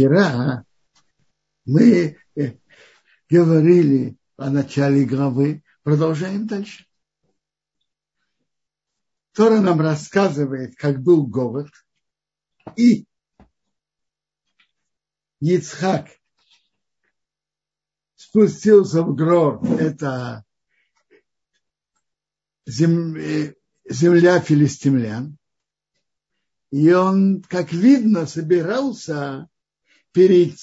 Вчера мы э, говорили о начале главы, продолжаем дальше. Тора нам рассказывает, как был голод, и Ицхак спустился в Грор, это земля филистимлян, и он, как видно, собирался перед,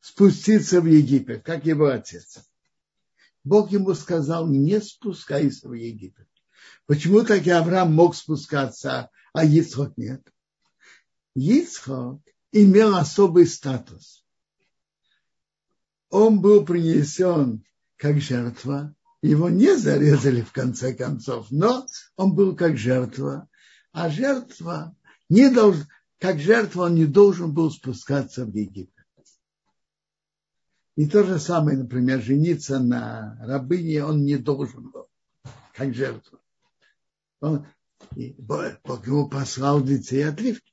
спуститься в Египет, как его отец. Бог ему сказал, не спускайся в Египет. Почему так и Авраам мог спускаться, а Ицхок нет? Ицхок имел особый статус. Он был принесен как жертва, его не зарезали в конце концов, но он был как жертва, а жертва не должен, как жертва он не должен был спускаться в Египет. И то же самое, например, жениться на рабыне он не должен был, как жертва. Он, Бог ему послал детей от Ривки.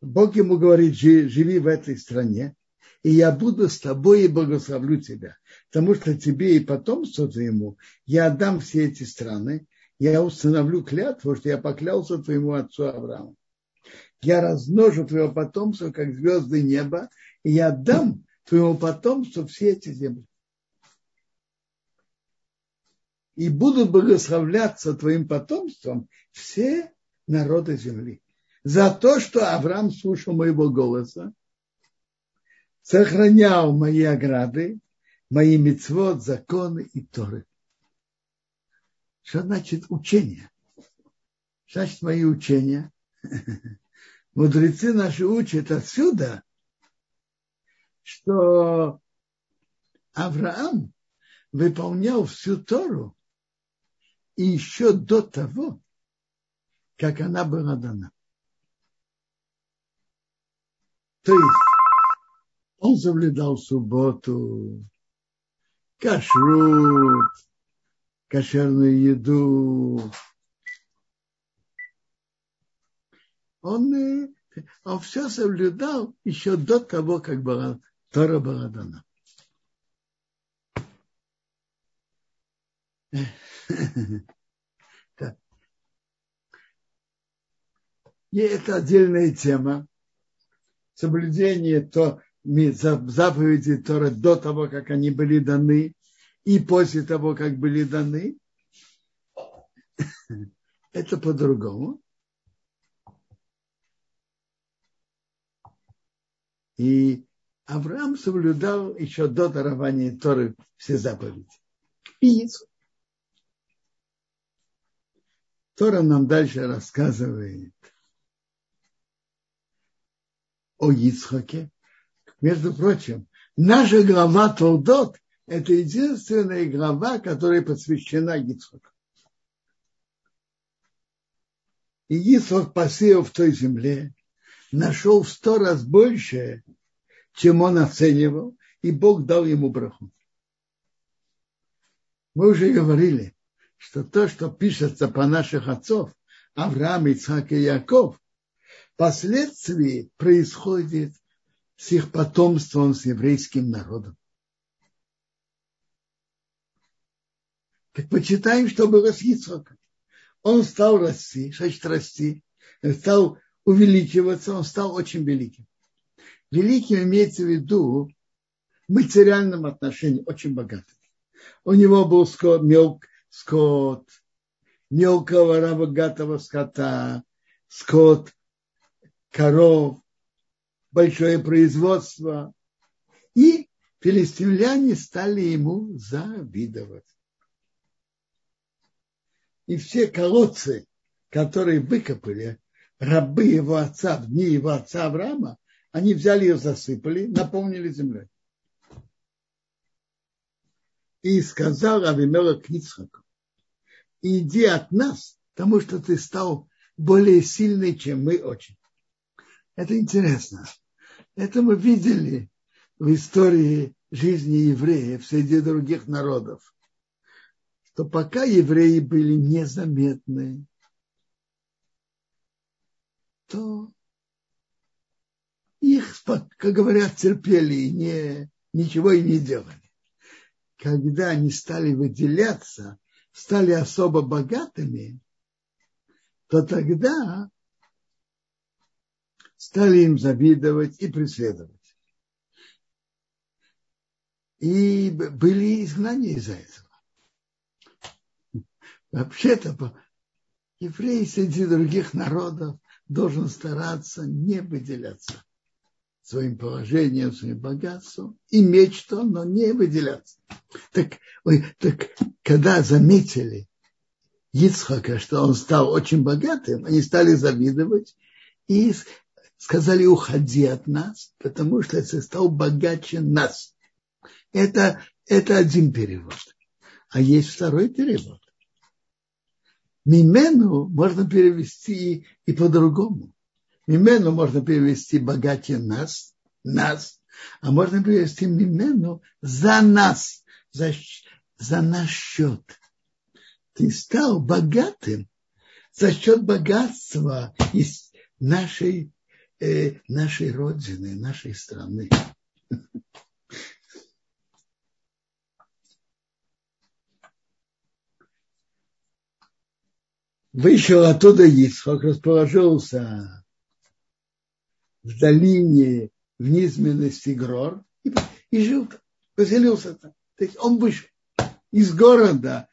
Бог ему говорит, живи в этой стране, и я буду с тобой и благословлю тебя. Потому что тебе и потомству твоему я отдам все эти страны, я установлю клятву, что я поклялся твоему отцу Аврааму. Я размножу твое потомство, как звезды неба, и я дам твоему потомству все эти земли. И будут благословляться твоим потомством все народы земли. За то, что Авраам слушал моего голоса, сохранял мои ограды, мои мецвод, законы и торы. Что значит учение? Значит, мои учения. Мудрецы наши учат отсюда, что Авраам выполнял всю Тору и еще до того, как она была дана. То есть он соблюдал субботу, кашрут, кошерную еду. Он, э, он все соблюдал еще до того, как была, Тора была дана. И это отдельная тема. Соблюдение то, заповеди Торы до того, как они были даны, и после того, как были даны, это по-другому. И Авраам соблюдал еще до дарования Торы все заповеди. И Тора нам дальше рассказывает о Ицхаке. Между прочим, наша глава Толдот это единственная глава, которая посвящена Ицхаку. И Ицхак посеял в той земле, нашел в сто раз больше, чем он оценивал, и Бог дал ему браху. Мы уже говорили, что то, что пишется по наших отцов, Авраам, Ицхак и Яков, впоследствии происходит с их потомством, с еврейским народом. Так почитаем, что было с Ицхаком. Он стал расти, значит расти, стал увеличиваться, он стал очень великим. Великим имеется в виду в материальном отношении очень богатым. У него был скот, мелк, скот, мелкого богатого скота, скот, коров, большое производство. И филистимляне стали ему завидовать. И все колодцы, которые выкопали рабы его отца в дни его отца Авраама, они взяли ее, засыпали, наполнили землей. И сказал Авимелах к иди от нас, потому что ты стал более сильный, чем мы очень. Это интересно. Это мы видели в истории жизни евреев среди других народов то пока евреи были незаметны, то и как говорят, терпели и не, ничего и не делали. Когда они стали выделяться, стали особо богатыми, то тогда стали им завидовать и преследовать. И были изгнания из-за этого. Вообще-то еврей среди других народов должен стараться не выделяться своим положением, своим богатством, иметь что, но не выделяться. Так, так когда заметили Ицхака, что он стал очень богатым, они стали завидовать и сказали, уходи от нас, потому что ты стал богаче нас. Это, это один перевод. А есть второй перевод. Мимену можно перевести и по-другому. Мимену можно перевести богаче нас, нас, а можно перевести мимену за нас, за, за наш счет. Ты стал богатым за счет богатства из нашей, э, нашей родины, нашей страны. Вышел оттуда Ицхок, расположился в долине в низменности Грор и, и жил там, поселился там. То есть он вышел из города,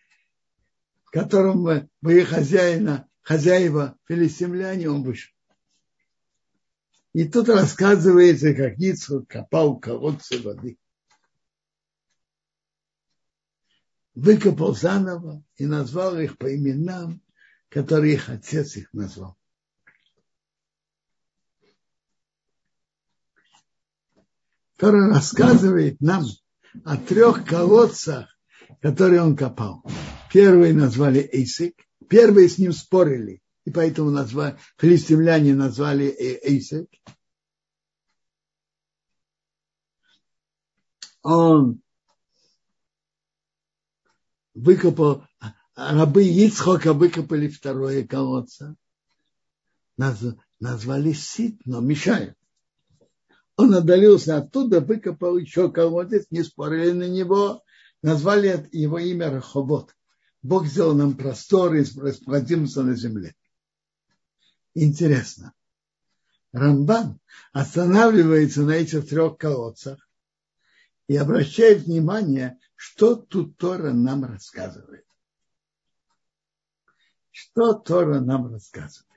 в котором мои хозяина, хозяева филистимляне, он вышел. И тут рассказывается, как Ицхок копал колодцы воды. Выкопал заново и назвал их по именам которые их отец их назвал. Который рассказывает нам о трех колодцах, которые он копал. Первый назвали Эйсик, первые с ним спорили, и поэтому назвали, филистимляне назвали Эйсик. Он выкопал рабы Ицхока выкопали второе колодце. Назвали Сит, но мешают. Он отдалился оттуда, выкопал еще колодец, не спорили на него, назвали его имя Рахобот. Бог сделал нам простор и расплодился на земле. Интересно. Рамбан останавливается на этих трех колодцах и обращает внимание, что тут Тора нам рассказывает. Что Тора нам рассказывает?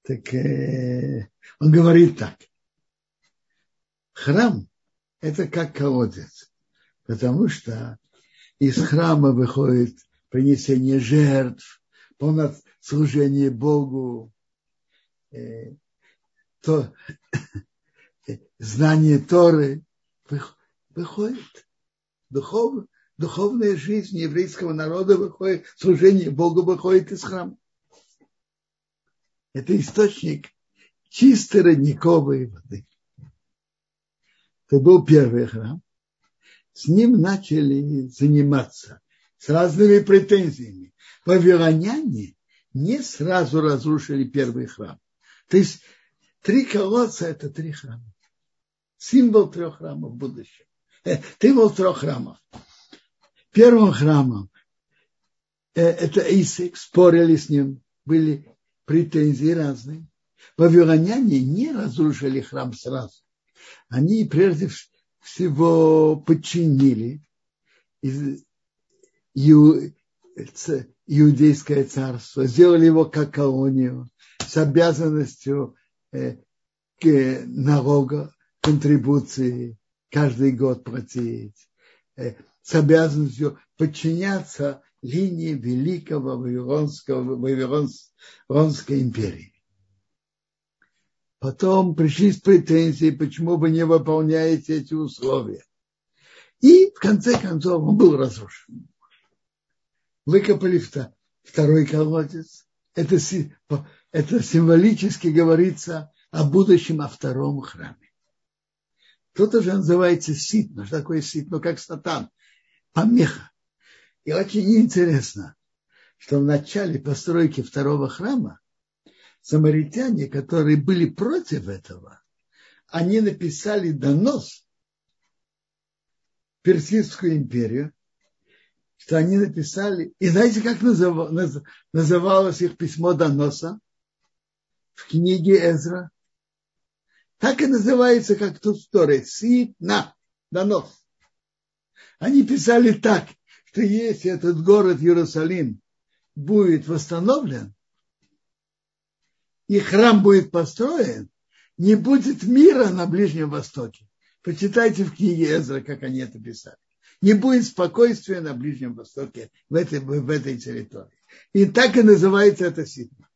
Так э, он говорит так. Храм – это как колодец, потому что из храма выходит принесение жертв, полное служение Богу, э, то, знание Торы выходит духовно, духовная жизнь еврейского народа выходит, служение Богу выходит из храма. Это источник чистой родниковой воды. Это был первый храм. С ним начали заниматься с разными претензиями. Вавилоняне не сразу разрушили первый храм. То есть три колодца – это три храма. Символ трех храмов в будущем. Э, символ трех храмов первым храмом э, это Исик, спорили с ним, были претензии разные. Вавилоняне не разрушили храм сразу. Они прежде всего подчинили иудейское царство, сделали его как колонию с обязанностью э, налога, контрибуции каждый год платить, э, с обязанностью подчиняться линии великого Вавилонского, Вавилонской империи. Потом пришли с претензией, почему вы не выполняете эти условия. И в конце концов он был разрушен. Выкопали второй колодец. Это, это символически говорится о будущем, о втором храме. Тут уже называется сит. Ну, что такое сит? Как сатан помеха. И очень интересно, что в начале постройки второго храма самаритяне, которые были против этого, они написали донос в Персидскую империю, что они написали, и знаете, как называлось их письмо доноса в книге Эзра? Так и называется, как тут в Торе, Ситна, донос. Они писали так, что если этот город Иерусалим будет восстановлен, и храм будет построен, не будет мира на Ближнем Востоке. Почитайте в книге Эзра, как они это писали. Не будет спокойствия на Ближнем Востоке, в этой, в этой территории. И так и называется это ситма.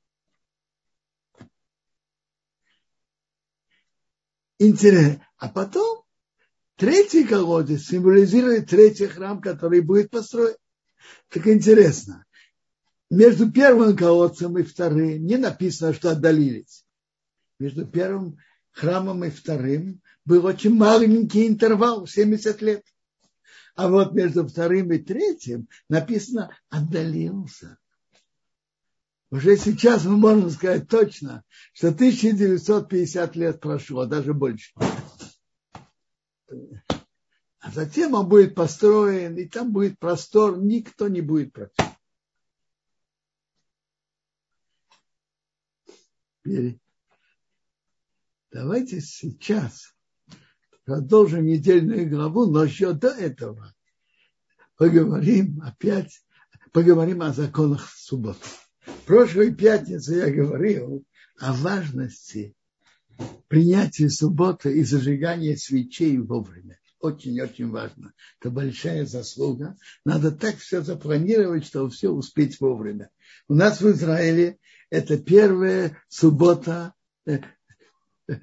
Интересно. А потом третий колодец символизирует третий храм, который будет построен. Так интересно. Между первым колодцем и вторым не написано, что отдалились. Между первым храмом и вторым был очень маленький интервал, 70 лет. А вот между вторым и третьим написано «отдалился». Уже сейчас мы можем сказать точно, что 1950 лет прошло, даже больше. А затем он будет построен, и там будет простор, никто не будет против. Давайте сейчас продолжим недельную главу, но еще до этого поговорим опять, поговорим о законах субботы. В прошлой пятнице я говорил о важности принятия субботы и зажигания свечей вовремя. Очень-очень важно. Это большая заслуга. Надо так все запланировать, чтобы все успеть вовремя. У нас в Израиле это первая суббота э, э,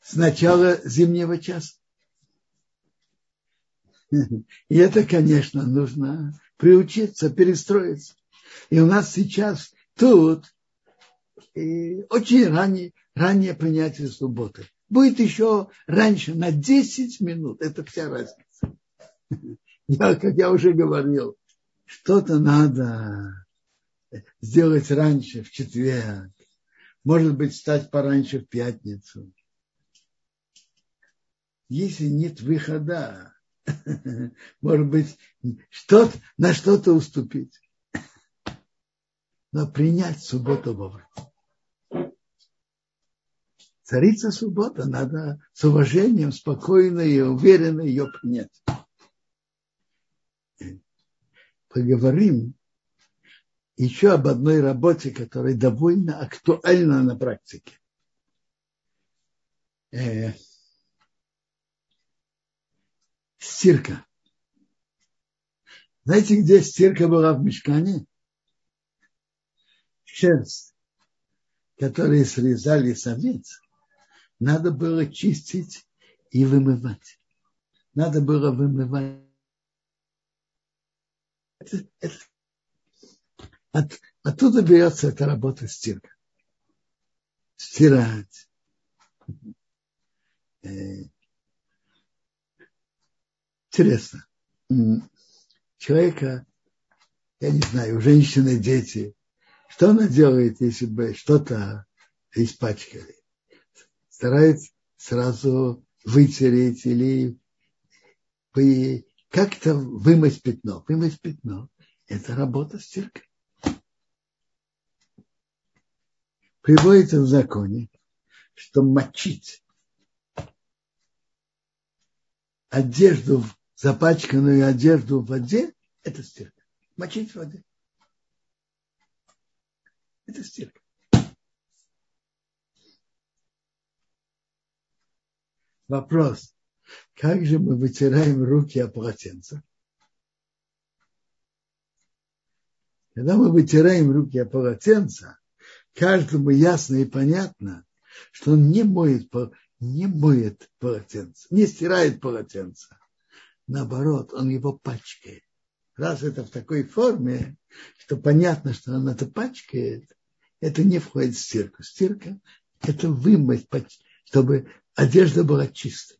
с начала зимнего часа. И это, конечно, нужно приучиться, перестроиться. И у нас сейчас тут и очень раннее, раннее принятие субботы. Будет еще раньше, на 10 минут. Это вся разница. Я, как я уже говорил, что-то надо сделать раньше, в четверг. Может быть, стать пораньше в пятницу. Если нет выхода, может быть, что на что-то уступить. Но принять субботу вовремя. Царица суббота, надо с уважением, спокойно и уверенно ее принять. Поговорим еще об одной работе, которая довольно актуальна на практике. Э, стирка. Знаете, где стирка была в мешкане? Шерсть, которую срезали самец, надо было чистить и вымывать. Надо было вымывать. Это, это, от, оттуда берется эта работа стирка. Стирать. Э, интересно. Человека, я не знаю, женщины дети, что она делает, если бы что-то испачкали? Старается сразу вытереть или как-то вымыть пятно. Вымыть пятно – это работа стиркой. Приводится в законе, что мочить одежду, запачканную одежду в воде, это стирка. Мочить в воде. Это стирка. Вопрос. Как же мы вытираем руки о полотенце? Когда мы вытираем руки о полотенце, каждому ясно и понятно, что он не моет, не моет полотенце, не стирает полотенце. Наоборот, он его пачкает. Раз это в такой форме, что понятно, что он это пачкает, это не входит в стирку. Стирка – это вымыть, чтобы одежда была чистой.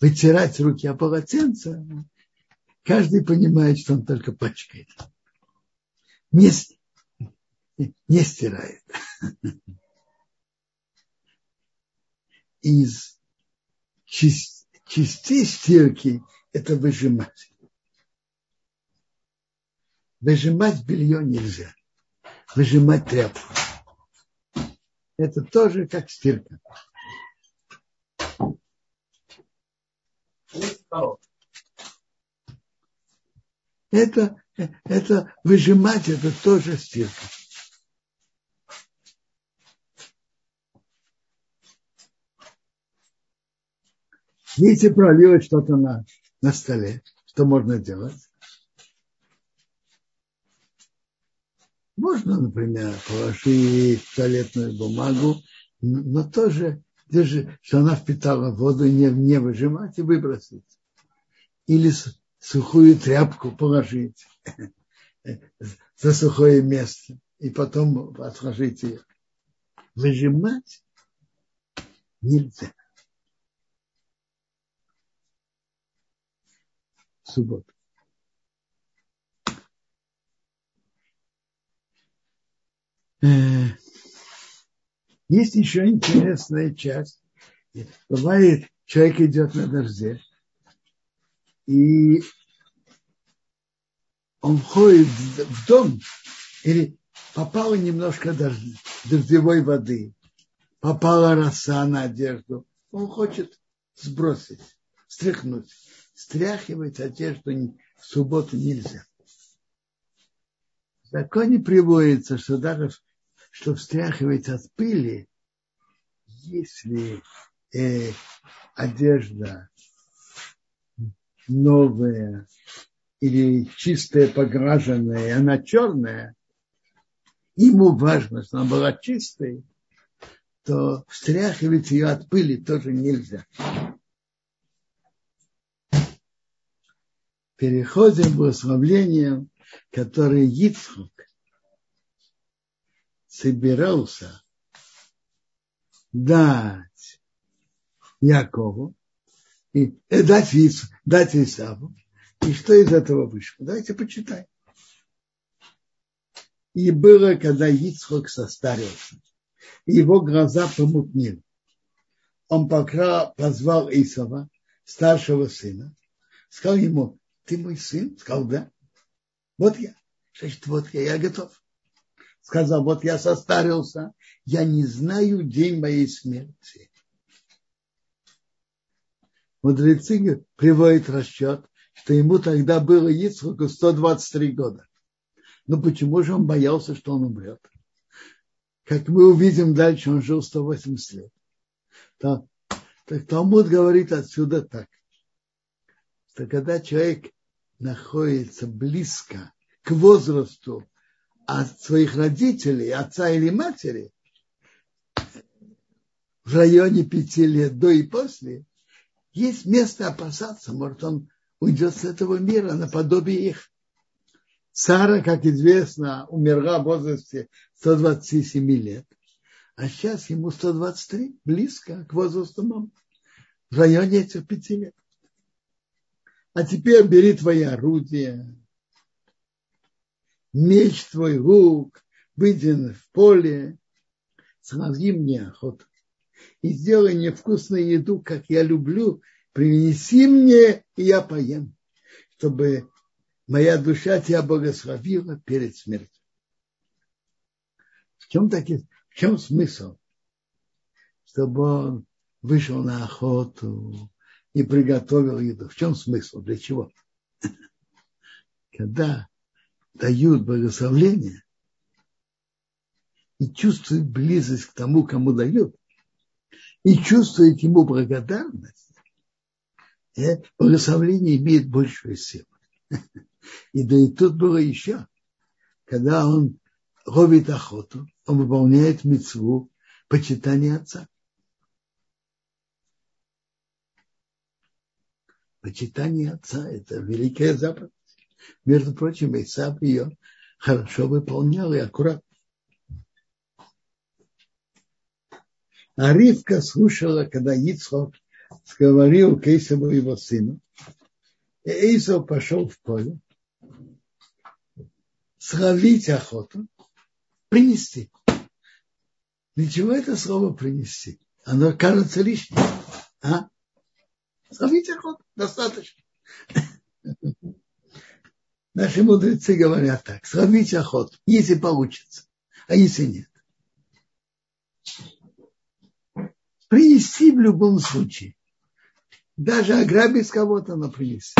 Вытирать руки о полотенце, каждый понимает, что он только пачкает не, не стирает. из частей стирки это выжимать. Выжимать белье нельзя. Выжимать тряпку. Это тоже как стирка. Это, это выжимать, это тоже стирка. Если прольешь что-то на, на столе, что можно делать? Можно, например, положить туалетную бумагу, но тоже, держи, что она впитала воду, не, не выжимать и выбросить. Или сухую тряпку положить за сухое место и потом отложить ее. Выжимать нельзя. субботу. Есть еще интересная часть. Бывает, человек идет на дожде, и он входит в дом, или попало немножко дождевой воды, попала роса на одежду, он хочет сбросить, стряхнуть стряхивать одежду в субботу нельзя. В законе приводится, что даже что встряхивать от пыли, если э, одежда новая или чистая, пограженная, она черная, ему важно, что она была чистой, то встряхивать ее от пыли тоже нельзя. переходим к благословлениям, которые Ицхок собирался дать Якову, и э, дать, Ис, дать Исаву. И что из этого вышло? Давайте почитаем. И было, когда Ицхок состарился, его глаза помутнели. Он пока позвал Исава, старшего сына, сказал ему, ты мой сын? Сказал, да. Вот я. Значит, вот я, я готов. Сказал, вот я состарился, я не знаю день моей смерти. Мудрецы приводят расчет, что ему тогда было Ицхаку 123 года. Но почему же он боялся, что он умрет? Как мы увидим дальше, он жил 180 лет. Так, так Талмуд говорит отсюда так что когда человек находится близко к возрасту от своих родителей, отца или матери, в районе пяти лет до и после, есть место опасаться, может, он уйдет с этого мира наподобие их. Сара, как известно, умерла в возрасте 127 лет, а сейчас ему 123, близко к возрасту мамы, в районе этих пяти лет а теперь бери твои орудия, меч твой рук, выйди в поле, сложи мне охоту и сделай мне вкусную еду, как я люблю, принеси мне, и я поем, чтобы моя душа тебя благословила перед смертью. В чем, таки, в чем смысл? Чтобы он вышел на охоту, и приготовил еду. В чем смысл? Для чего? Когда дают благословление и чувствуют близость к тому, кому дают, и чувствуют ему благодарность, э, благословление имеет большую силу. И да и тут было еще, когда он ловит охоту, он выполняет мецву почитания отца. Почитание отца – это великая заповедь. Между прочим, Исаак ее хорошо выполнял и аккуратно. А Ривка слушала, когда Ицхок говорил к Исаву его сыну. И Исав пошел в поле словить охоту, принести. Для чего это слово принести? оно кажется лишним. А? Сравнить охоту достаточно. Наши мудрецы говорят так, сравнить охоту, если получится, а если нет. Принести в любом случае. Даже ограбить кого-то, но принести.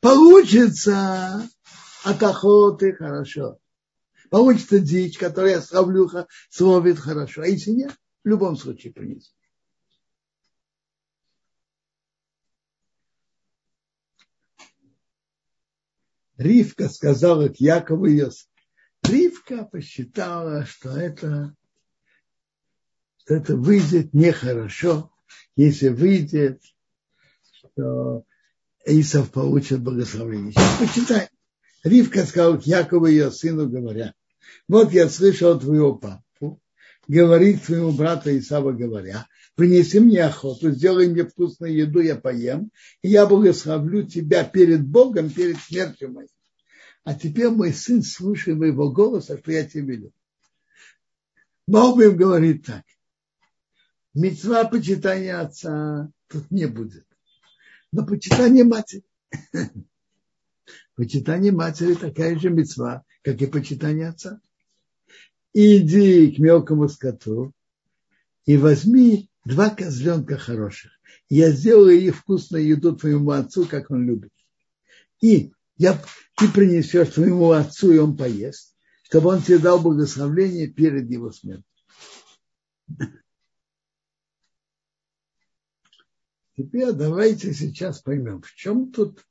Получится от охоты хорошо. Получится дичь, которая словлюха словит хорошо. А если нет, в любом случае принести. Ривка сказала к Якову Йосифу. Ривка посчитала, что это, что это выйдет нехорошо, если выйдет, что Исав получит благословение. Сейчас почитаем. Ривка сказала к Якову ее сыну, говоря, вот я слышал твоего папу, говорит твоему брату Исава, говоря, принеси мне охоту, сделай мне вкусную еду, я поем, и я благословлю тебя перед Богом, перед смертью моей. А теперь мой сын, слушай моего голоса, что я тебе велю. Бог им говорит так. Мецва почитания отца тут не будет. Но почитание матери. Почитание матери такая же мецва, как и почитание отца. Иди к мелкому скоту и возьми два козленка хороших. Я сделаю их вкусную еду твоему отцу, как он любит. И я, ты принесешь твоему отцу, и он поест, чтобы он тебе дал благословение перед его смертью. Теперь давайте сейчас поймем, в чем тут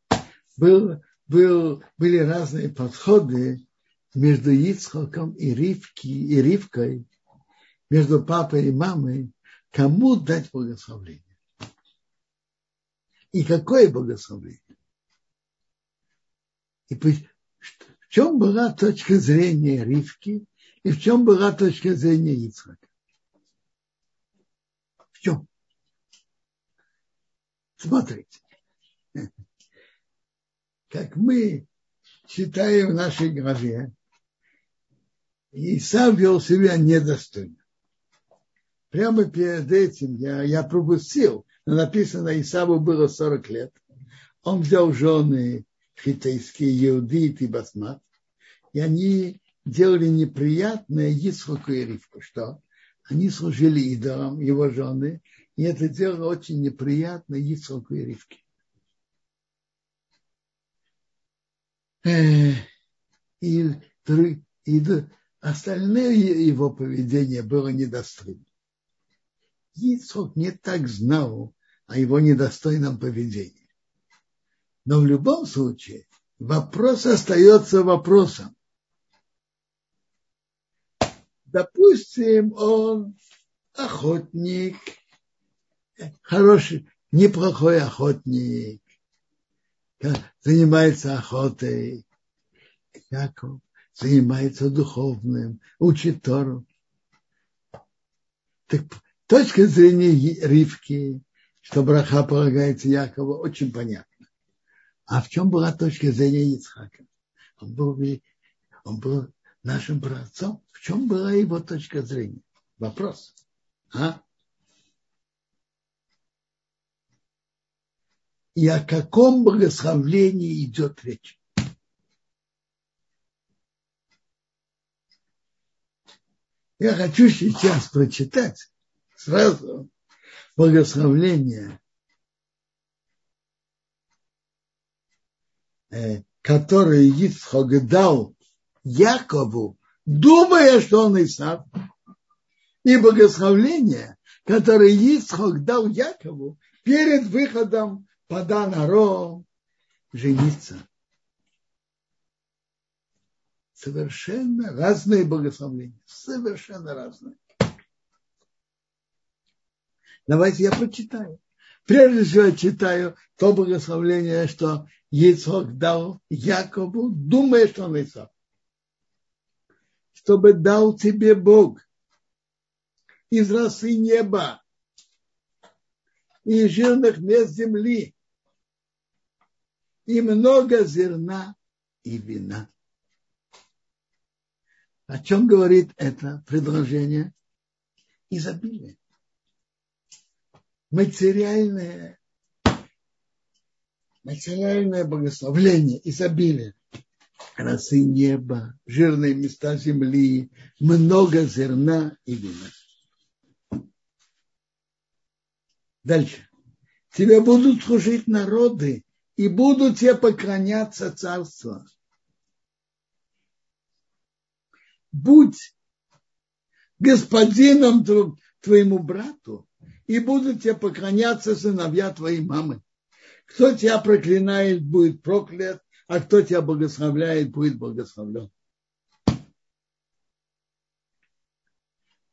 был, был, были разные подходы между Ицхоком и, Ривки, и Ривкой, между папой и мамой, кому дать благословение. И какое благословение? И в чем была точка зрения Ривки и в чем была точка зрения Ицхака? В чем? Смотрите, как мы читаем в нашей главе, Исав вел себя недостойно. Прямо перед этим я, я пропустил, но написано, Исаву было 40 лет. Он взял жены хитейские Иудит и Басмат, и они делали неприятное Исхаку и Ривку, что они служили идолам, его жены, и это делало очень неприятно Исхаку и Ривке. Э, и, и остальное его поведение было недостойно. Ицхок не так знал о его недостойном поведении. Но в любом случае вопрос остается вопросом. Допустим, он охотник, хороший, неплохой охотник, занимается охотой, Яков занимается духовным, учит Тору. Так точка зрения Ривки, что браха полагается Якову, очень понятно. А в чем была точка зрения Ицхака? Он был, он был нашим братцом. В чем была его точка зрения? Вопрос. А? И о каком благословлении идет речь? Я хочу сейчас прочитать сразу благословление Э, который Ицхок дал Якову, думая, что он Исав, и благословление, которое Ицхок дал Якову перед выходом пода Аро жениться. Совершенно разные благословления. Совершенно разные. Давайте я прочитаю. Прежде всего я читаю то благословление, что Ицхок дал Якову, думая, что он Исав. Чтобы дал тебе Бог из росы неба и жирных мест земли и много зерна и вина. О чем говорит это предложение? изобилие. Материальное, материальное благословление, изобилие. Росы неба, жирные места земли, много зерна и вина. Дальше. Тебе будут служить народы, и будут тебе поклоняться царства. Будь господином твоему брату, и будут тебе поклоняться сыновья твоей мамы. Кто тебя проклинает, будет проклят, а кто тебя благословляет, будет благословлен.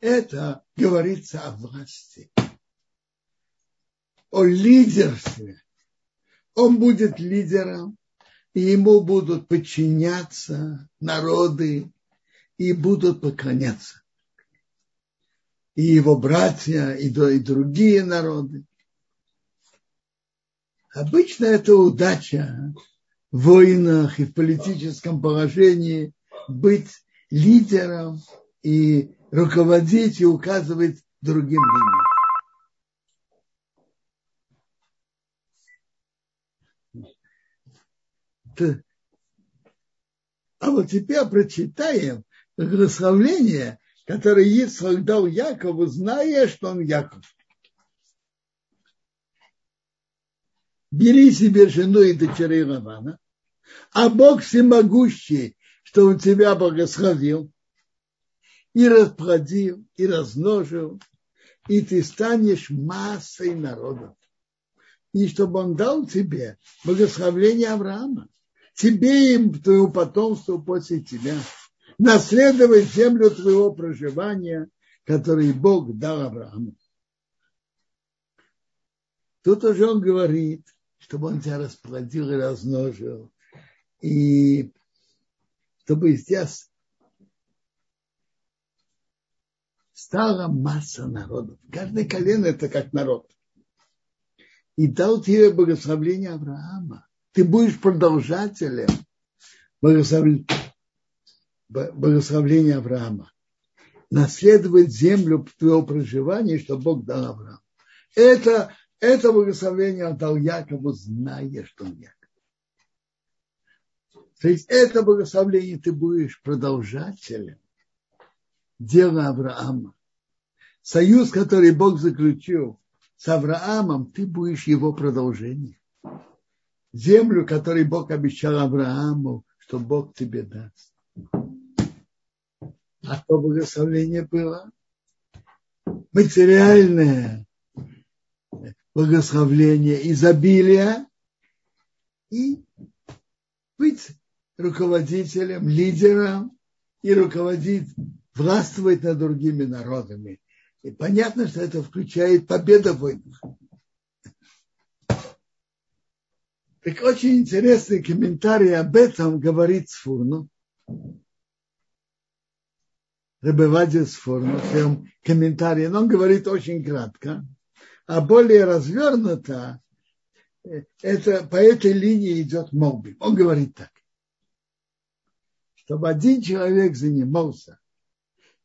Это говорится о власти, о лидерстве. Он будет лидером, и ему будут подчиняться народы и будут поклоняться и его братья, и, другие народы. Обычно это удача в войнах и в политическом положении быть лидером и руководить и указывать другим людям. А вот теперь прочитаем благословление который Ицхак дал Якову, зная, что он Яков. Бери себе жену и дочерей Лавана, а Бог всемогущий, что он тебя благословил, и расплодил, и размножил, и ты станешь массой народов. И чтобы он дал тебе благословение Авраама, тебе и твоему потомству после тебя – наследовать землю твоего проживания, который Бог дал Аврааму. Тут уже он говорит, чтобы он тебя расплодил и размножил, и чтобы здесь стала масса народов. Каждый колено это как народ. И дал тебе благословение Авраама. Ты будешь продолжателем благословения благословления Авраама. Наследовать землю твоего проживания, что Бог дал Аврааму. Это, это благословение он дал Якову, зная, что он Яков. То есть это благословение ты будешь продолжателем дела Авраама. Союз, который Бог заключил с Авраамом, ты будешь его продолжением. Землю, которую Бог обещал Аврааму, что Бог тебе даст. А то благословение было материальное благословление изобилия и быть руководителем, лидером и руководить, властвовать над другими народами. И понятно, что это включает победа в войнах. Так очень интересный комментарий об этом говорит Сфурну. Рыбевадзе Сфорно в своем комментарии, но он говорит очень кратко, а более развернуто э, это, по этой линии идет Молби. Он говорит так, чтобы один человек занимался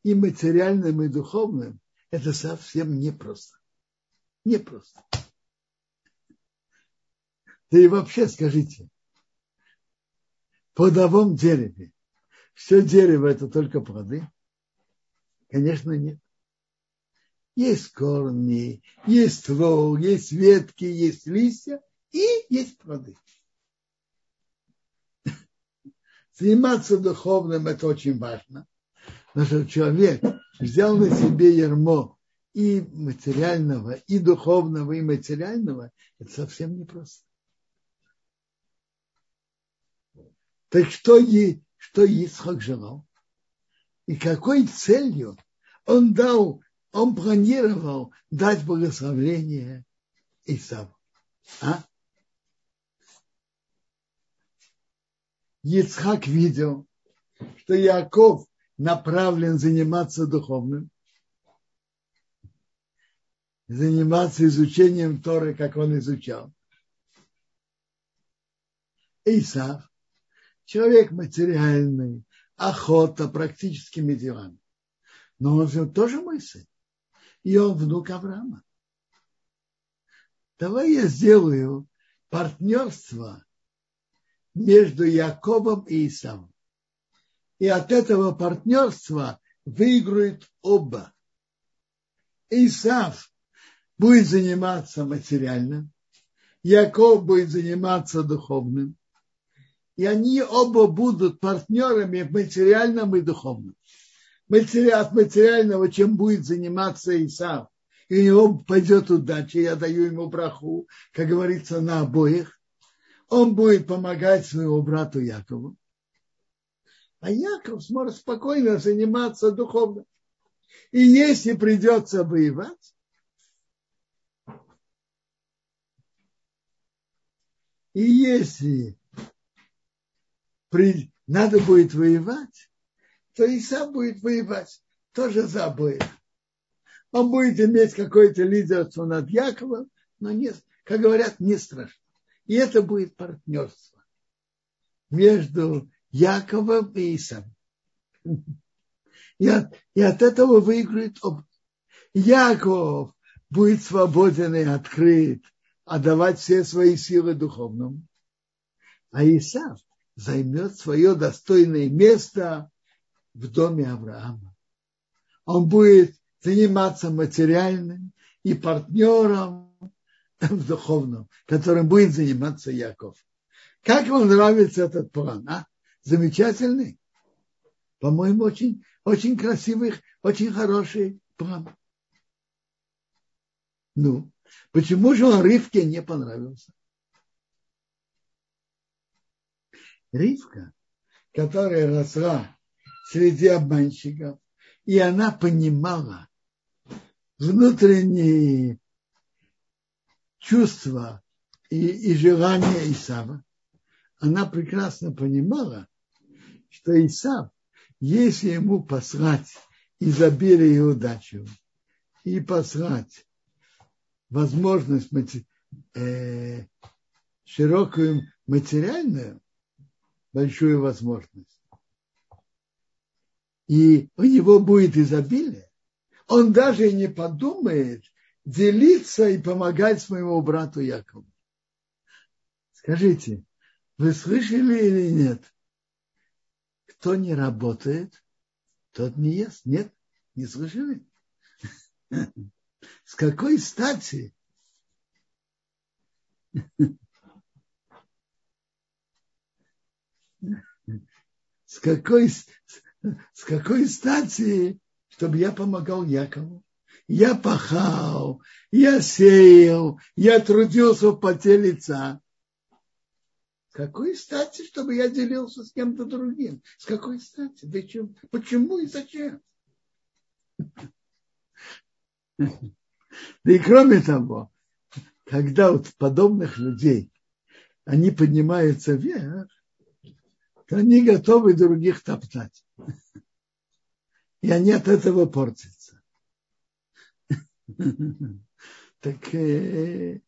и материальным, и духовным, это совсем непросто. Непросто. Да и вообще скажите, в плодовом дереве все дерево это только плоды – Конечно, нет. Есть корни, есть ствол, есть ветки, есть листья и есть плоды. Заниматься духовным – это очень важно. Потому что человек взял на себе ермо и материального, и духовного, и материального, это совсем непросто. Так что, что Исхак желал? И какой целью он дал, он планировал дать благословение Исаву. А? Ицхак видел, что Яков направлен заниматься духовным, заниматься изучением Торы, как он изучал. Исав, человек материальный, охота практическими делами. Но он же тоже мой сын. и он внук Авраама. Давай я сделаю партнерство между Яковом и Исавом. И от этого партнерства выиграют оба. Исав будет заниматься материальным, Яков будет заниматься духовным, и они оба будут партнерами в материальном и духовном. От материального, чем будет заниматься Исав, и у него пойдет удача, я даю ему браху, как говорится, на обоих. Он будет помогать своему брату Якову. А Яков сможет спокойно заниматься духовным. И если придется воевать, и если при, надо будет воевать, то и сам будет воевать тоже за обоих. Он будет иметь какое-то лидерство над Яковом, но не, как говорят, не страшно. И это будет партнерство между Яковом и Исавом. И от, и от этого выиграет оба. Яков будет свободен и открыт, отдавать все свои силы духовному. А Исав займет свое достойное место в доме Авраама. Он будет заниматься материальным и партнером в духовном, которым будет заниматься Яков. Как вам нравится этот план? А? Замечательный. По-моему, очень, очень красивый, очень хороший план. Ну, почему же он Ривке не понравился? Ривка, которая росла среди обманщиков, и она понимала внутренние чувства и, и желания Исава, она прекрасно понимала, что Исав, если ему послать изобилие и удачу, и послать возможность э, широкую материальную, большую возможность, и у него будет изобилие, он даже не подумает делиться и помогать своему брату Якову. Скажите, вы слышали или нет? Кто не работает, тот не ест. Нет, не слышали? С какой стати? С какой, с какой стати, чтобы я помогал Якову? Я пахал, я сеял, я трудился в поте лица. С какой стати, чтобы я делился с кем-то другим? С какой стати? Зачем? Почему и зачем? Да и кроме того, когда вот подобных людей, они поднимаются вверх, то они готовы других топтать. И они от этого портятся. Так, э,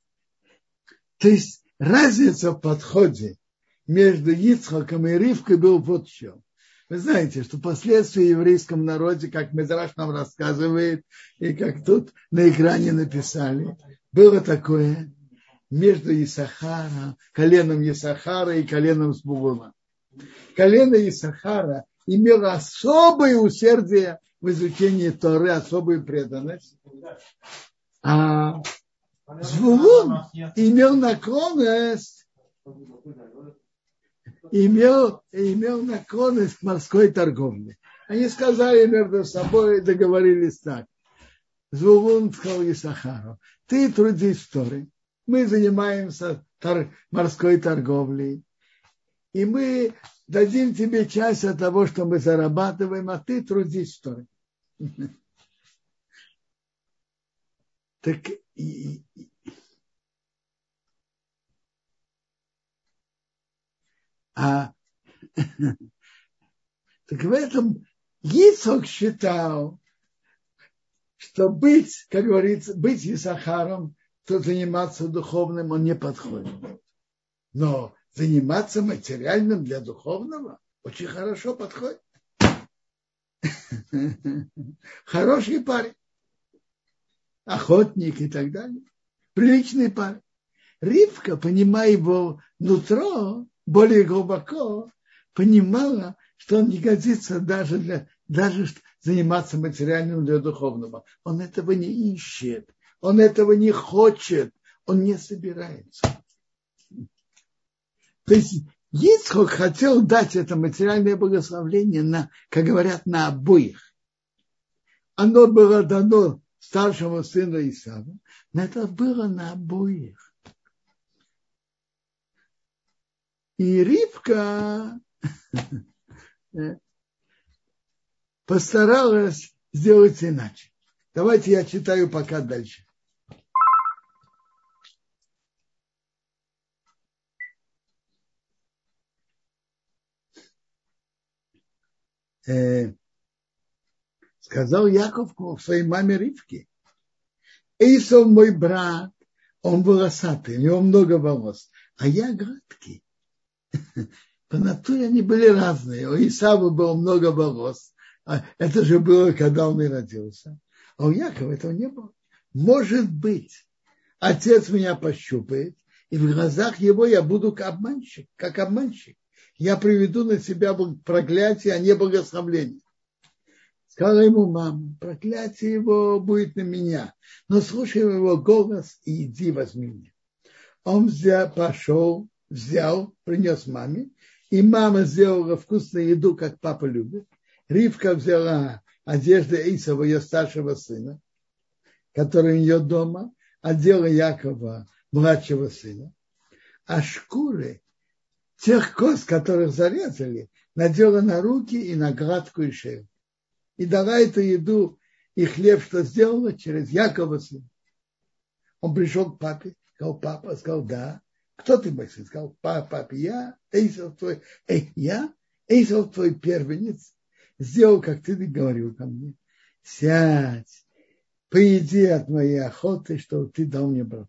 то есть разница в подходе между Ицхаком и Ривкой был вот в чем. Вы знаете, что впоследствии в еврейском народе, как Медраш нам рассказывает, и как тут на экране написали, было такое между Исахара, коленом Исахара и коленом Сбугуна колено Исахара имело особое усердие в изучении Торы, особую преданность. А Звулун имел наклонность имел, имел наклонность к морской торговле. Они сказали между собой, договорились так. Звулун сказал Исахару, ты трудись в Торе, мы занимаемся тор, морской торговлей, и мы дадим тебе часть от того, что мы зарабатываем, а ты трудись Торе. Так и, а так в этом Ицок считал, что быть, как говорится, быть Исахаром, то заниматься духовным он не подходит. Но заниматься материальным для духовного очень хорошо подходит. Хороший парень. охотник и так далее. Приличный парень. Ривка, понимая его нутро более глубоко, понимала, что он не годится даже для даже заниматься материальным для духовного. Он этого не ищет, он этого не хочет, он не собирается. То есть Ицхок хотел дать это материальное благословение, на, как говорят, на обоих. Оно было дано старшему сыну Исава, но это было на обоих. И Ривка постаралась сделать иначе. Давайте я читаю пока дальше. Э, сказал Яков своей маме Ривке, Эйсов мой брат, он волосатый, у него много волос, а я гладкий. По натуре они были разные. У Исава было много волос. А это же было, когда он и родился. А у Якова этого не было. Может быть, отец меня пощупает, и в глазах его я буду обманщик, как обманщик. Я приведу на себя проклятие, а не благословление. Сказала ему мама, проклятие его будет на меня, но слушай его голос и иди возьми меня. Он взял, пошел, взял, принес маме, и мама сделала вкусную еду, как папа любит. Ривка взяла одежды Исова, ее старшего сына, который у нее дома, одела Якова, младшего сына, а шкуры тех коз, которых зарезали, надела на руки и на гладкую шею и дала эту еду и хлеб, что сделала через Якова сына. Он пришел к папе, сказал, папа, сказал, да. Кто ты мой сын? Сказал, папа, папа, я, Эйсов твой, эй, я, Эйсов твой первенец, сделал, как ты говорил ко мне. Сядь, поеди от моей охоты, что ты дал мне брат.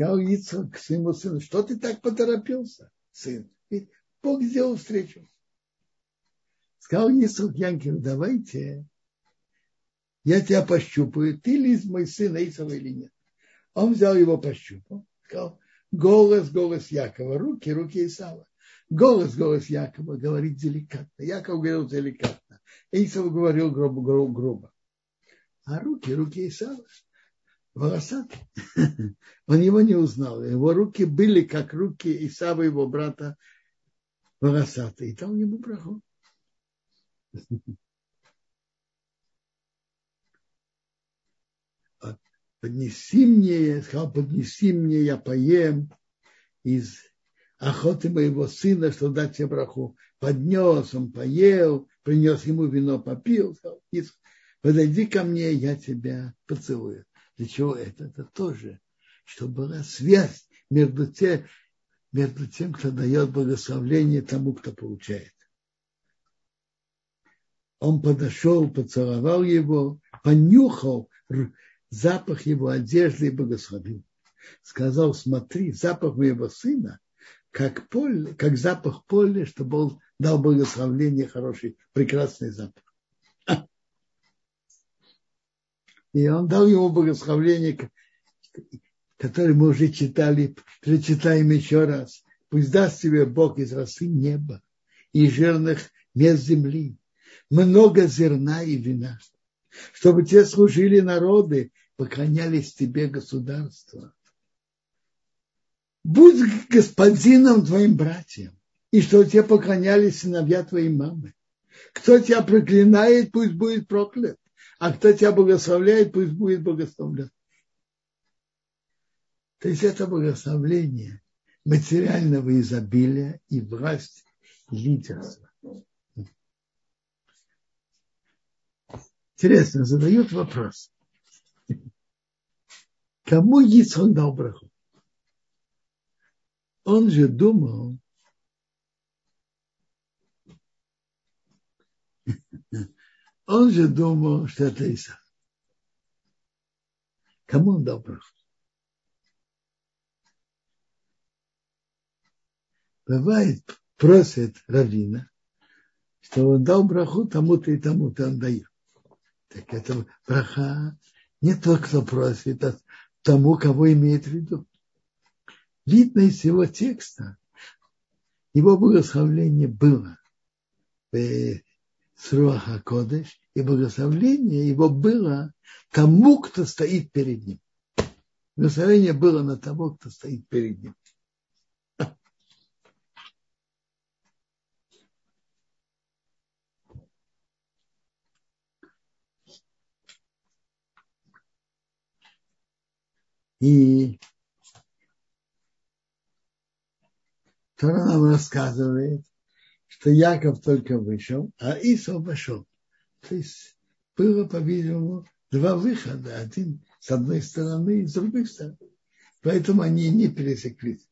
Сказал Ицхак к своему сыну, что ты так поторопился, сын? Ведь Бог сделал встречу. Сказал Исук Янкин, давайте, я тебя пощупаю, ты ли мой сын Исова или нет. Он взял его пощупал, сказал, голос, голос Якова, руки, руки Исава. Голос, голос Якова говорит деликатно. Яков говорил деликатно. Исав говорил грубо, грубо, грубо. А руки, руки Исава волосатые. Он его не узнал. Его руки были как руки Исава, его брата, волосатые. И там ему проход. Поднеси мне, сказал, поднеси мне, я поем из охоты моего сына, что дать тебе браху. Поднес, он поел, принес ему вино, попил, сказал, подойди ко мне, я тебя поцелую. Для чего это? Это тоже, чтобы была связь между тем, между тем, кто дает благословление тому, кто получает. Он подошел, поцеловал его, понюхал запах его одежды и благословил. Сказал, смотри, запах моего сына, как, поле, как запах поля, чтобы он дал благословление хороший, прекрасный запах. И он дал ему благословение, которое мы уже читали, прочитаем еще раз. Пусть даст тебе Бог из росы неба и жирных мест земли, много зерна и вина, чтобы те служили народы, поклонялись тебе государства. Будь господином твоим братьям, и что тебе поклонялись сыновья твоей мамы. Кто тебя проклинает, пусть будет проклят, а кто тебя благословляет, пусть будет благословлен. То есть это благословление материального изобилия и власти, и лидерства. Интересно, задают вопрос. Кому Ицхак дал браху? Он же думал, он же думал, что это Иса. Кому он дал браху? Бывает, просит Равина, что он дал браху тому-то и тому-то он дает. Так это браха не тот, кто просит, а тому, кого имеет в виду. Видно из его текста, его благословление было с Руаха Кодыш, и благословление его было тому, кто стоит перед ним. Благословение было на того, кто стоит перед ним. И Тора нам рассказывает, что Яков только вышел, а Исов вошел. То есть было, по-видимому, два выхода. Один с одной стороны и с другой стороны. Поэтому они не пересеклись.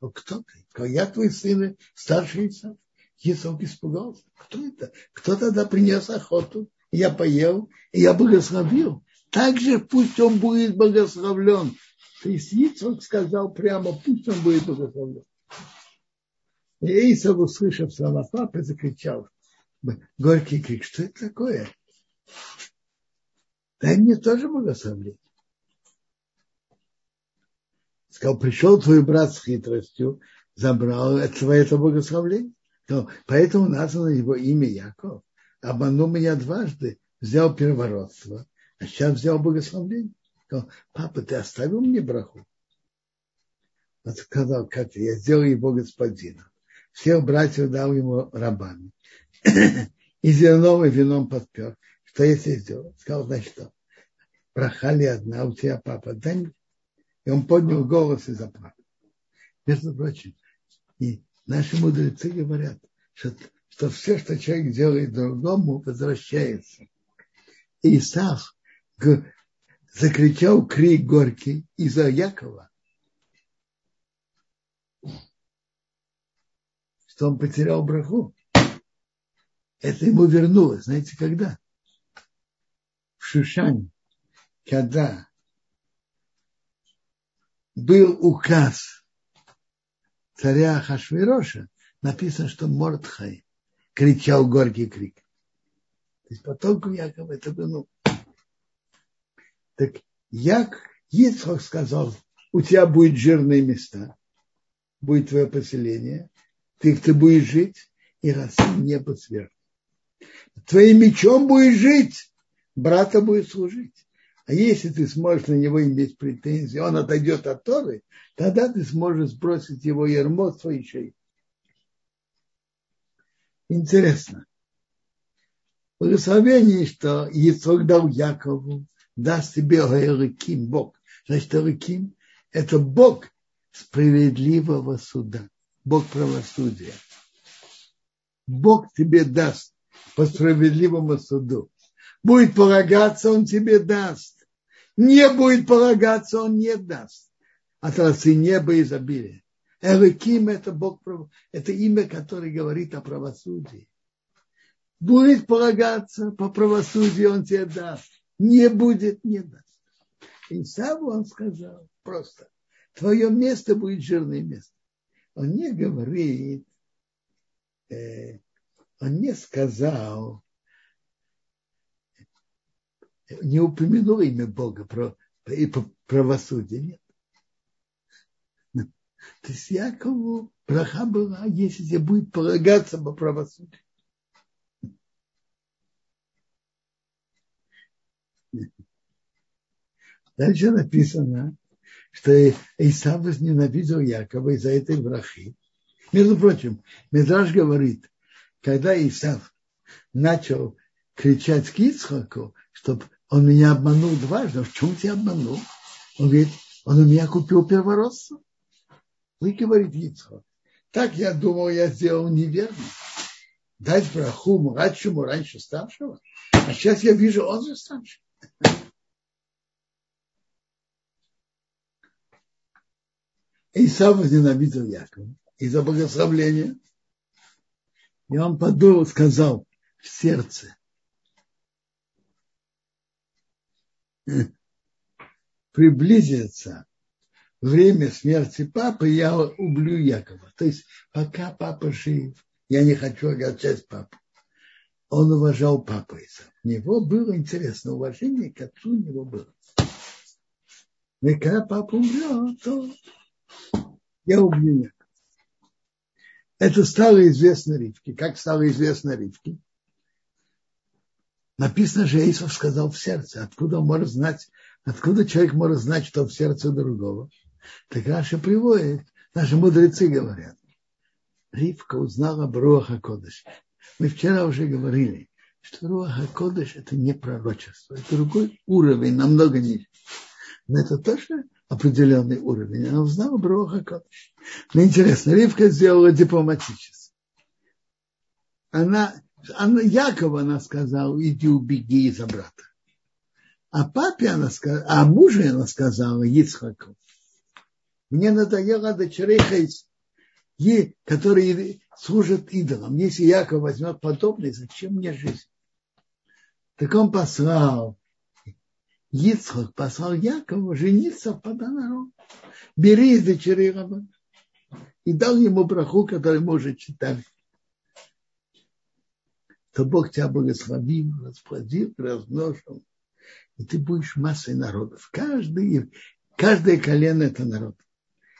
Кто ты? Я твой сын, старший сын. Исаак испугался. Кто это? Кто тогда принес охоту? Я поел, и я благословил. Так же пусть он будет благословлен. То есть Ицхак сказал прямо, пусть он будет благословлен. И Исав, услышав слова папы, закричал, горький крик, что это такое? Дай мне тоже благословление. Сказал, пришел твой брат с хитростью, забрал это твое это благословление. Поэтому названо его имя Яков. Обманул меня дважды, взял первородство, а сейчас взял благословление. Сказал, папа, ты оставил мне браху? Он сказал, как я сделал его господином. Всех братьев дал ему рабами. И зерном и вином подпер. Что я себе сделал? Сказал, значит что? Браха одна, у тебя папа, дай мне. И он поднял голос и заплакал. Между прочим, и наши мудрецы говорят, что, что все, что человек делает другому, возвращается. И Исав закричал крик горький из-за Якова, что он потерял браху. Это ему вернулось. Знаете, когда? В Шушане, когда был указ царя Хашвироша, написано, что Мортхай кричал горький крик. То есть потомку Якова это было. Так Як Ицхок сказал, у тебя будет жирные места, будет твое поселение, ты, ты будешь жить, и росу небо сверху. Твоим мечом будешь жить, брата будет служить. А если ты сможешь на него иметь претензии, он отойдет от Торы, тогда ты сможешь сбросить его ермо с твоей шеи. Интересно. Благословение, что Ицхок дал Якову, даст тебе Эриким, Бог. Значит, Эриким – это Бог справедливого суда, Бог правосудия. Бог тебе даст по справедливому суду. Будет полагаться, Он тебе даст. Не будет полагаться, Он не даст. От росы неба изобилия. Элаким – это Бог, это имя, которое говорит о правосудии. Будет полагаться по правосудию, Он тебе даст. Не будет, не даст. И сам он сказал просто, твое место будет жирное место. Он не говорит, э, он не сказал, не упомянул имя Бога про, и про правосудие, нет. То есть Якову браха была, если тебе будет полагаться по правосудию. Дальше написано, что Исав возненавидел Якова из-за этой брахи. Между прочим, Медраж говорит, когда Исав начал кричать к Ицхаку, чтобы он меня обманул дважды, в чем тебя обманул? Он говорит, он у меня купил первородство. Вы говорит Ицхак, так я думал, я сделал неверно. Дать браху младшему раньше старшего. А сейчас я вижу, он же старший. Исав возненавидел Якова из-за благословления. И он подумал, сказал в сердце, приблизится время смерти папы, я убью Якова. То есть пока папа жив, я не хочу огорчать папу. Он уважал папу Исав. У него было интересно, уважение к отцу у него было. И когда папа умрет, то я убью Якова. Это стало известно Ривке. Как стало известно Ривке? Написано же, Исов сказал в сердце. Откуда он может знать, откуда человек может знать, что в сердце другого? Так Раша приводит, наши мудрецы говорят. Ривка узнала Бруаха Кодыш. Мы вчера уже говорили, что Руаха Кодыш это не пророчество, это другой уровень, намного ниже. Но это тоже определенный уровень. Она узнала Бруаха Кодыш. Мне интересно, Ривка сделала дипломатически. Она, она Якова она сказала, иди убеги из-за брата. А папе она сказала, а мужу она сказала, Ицхаку, мне надоело дочерей Хейс, которые служат идолам. Если Яков возьмет подобное, зачем мне жизнь? Так он послал, Ицхак послал Якова жениться в Паданару. Бери из дочерей раба. И дал ему браху, который мы уже читали. То Бог тебя благословил, расплодил, размножил. И ты будешь массой народов. Каждый, каждое колено это народ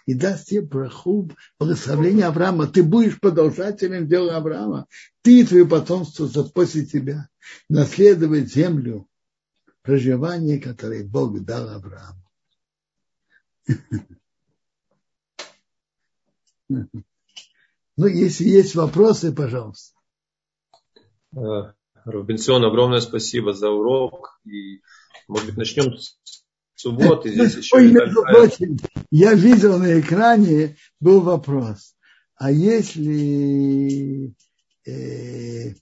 и даст тебе браху, благословение Авраама. Ты будешь продолжателем дела Авраама. Ты и твое потомство после тебя наследовать землю проживания, которое Бог дал Аврааму. Ну, если есть вопросы, пожалуйста. Э, Робинсон, огромное спасибо за урок. И, может быть, начнем с субботы. Здесь еще Ой, прочим, я видел на экране, был вопрос. А если э,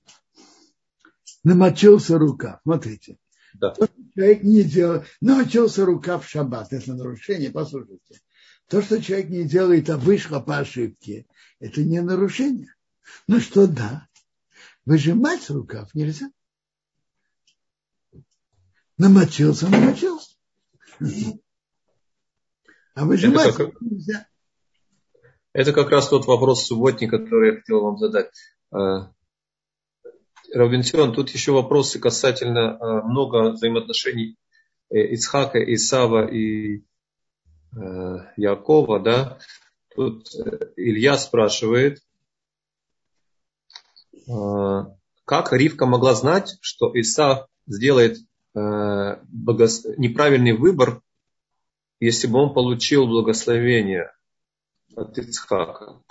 намочился рука, смотрите, да. то, человек не делал, намочился рука в шаббат, это нарушение, послушайте. То, что человек не делает, а вышло по ошибке, это не нарушение. Ну что да, выжимать рукав нельзя. Намочился, намочился. А выжимать это как, нельзя. Это как раз тот вопрос субботний, который я хотел вам задать. Равенсион, тут еще вопросы касательно а, много взаимоотношений э, Ицхака, Исава и э, Якова, да. Тут э, Илья спрашивает, как Ривка могла знать, что Исав сделает Э, неправильный выбор, если бы он получил благословение от Ицхака.